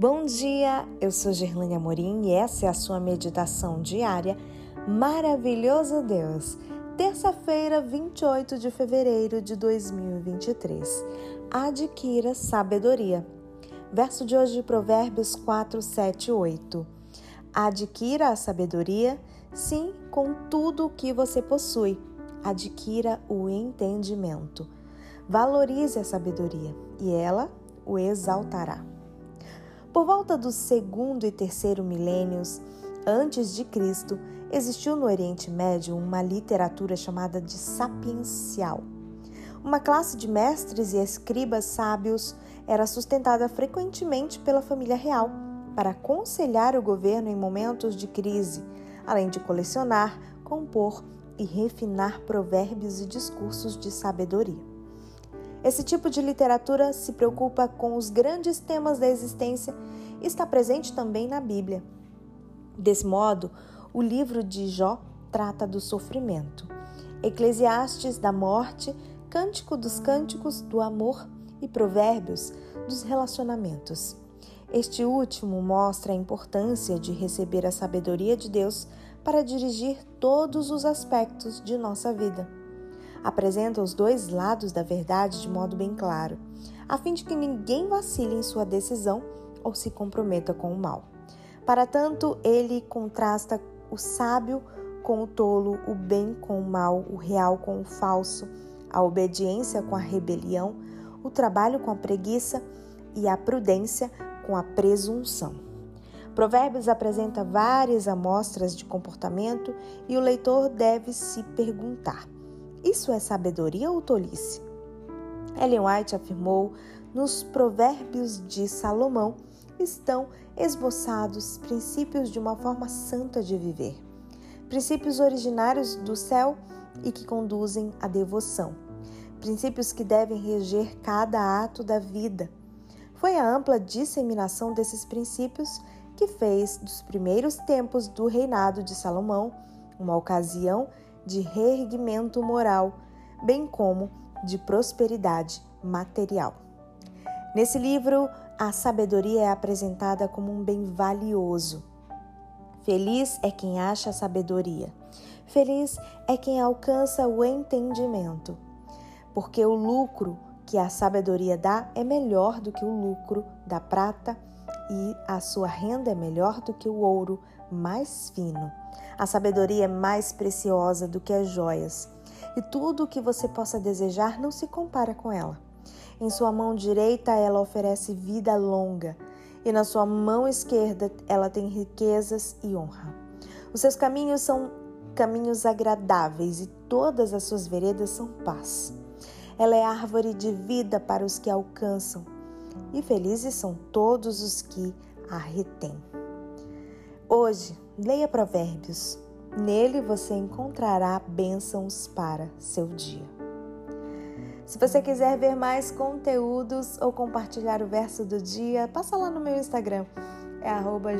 Bom dia, eu sou Gerlane Amorim e essa é a sua meditação diária Maravilhoso Deus. Terça-feira, 28 de fevereiro de 2023. Adquira sabedoria. Verso de hoje de Provérbios 4, 7, 8. Adquira a sabedoria, sim, com tudo o que você possui. Adquira o entendimento. Valorize a sabedoria e ela o exaltará. Por volta do segundo e terceiro milênios antes de Cristo, existiu no Oriente Médio uma literatura chamada de sapiencial. Uma classe de mestres e escribas sábios era sustentada frequentemente pela família real para aconselhar o governo em momentos de crise, além de colecionar, compor e refinar provérbios e discursos de sabedoria. Esse tipo de literatura se preocupa com os grandes temas da existência e está presente também na Bíblia. Desse modo, o livro de Jó trata do sofrimento, Eclesiastes da morte, Cântico dos Cânticos do amor e Provérbios dos relacionamentos. Este último mostra a importância de receber a sabedoria de Deus para dirigir todos os aspectos de nossa vida apresenta os dois lados da verdade de modo bem claro, a fim de que ninguém vacile em sua decisão ou se comprometa com o mal. Para tanto, ele contrasta o sábio com o tolo, o bem com o mal, o real com o falso, a obediência com a rebelião, o trabalho com a preguiça e a prudência com a presunção. Provérbios apresenta várias amostras de comportamento e o leitor deve se perguntar: isso é sabedoria ou tolice? Ellen White afirmou: nos Provérbios de Salomão estão esboçados princípios de uma forma santa de viver, princípios originários do céu e que conduzem à devoção, princípios que devem reger cada ato da vida. Foi a ampla disseminação desses princípios que fez dos primeiros tempos do reinado de Salomão uma ocasião de reerguimento moral, bem como de prosperidade material. Nesse livro, a sabedoria é apresentada como um bem valioso. Feliz é quem acha a sabedoria. Feliz é quem alcança o entendimento. Porque o lucro que a sabedoria dá é melhor do que o lucro da prata e a sua renda é melhor do que o ouro mais fino. A sabedoria é mais preciosa do que as joias, e tudo o que você possa desejar não se compara com ela. Em sua mão direita ela oferece vida longa, e na sua mão esquerda ela tem riquezas e honra. Os seus caminhos são caminhos agradáveis e todas as suas veredas são paz. Ela é árvore de vida para os que alcançam, e felizes são todos os que a retêm. Hoje, leia Provérbios. Nele você encontrará bênçãos para seu dia. Se você quiser ver mais conteúdos ou compartilhar o verso do dia, passa lá no meu Instagram, é arroba.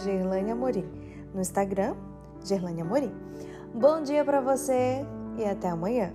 No Instagram, Gerlane Amorim. Bom dia para você e até amanhã.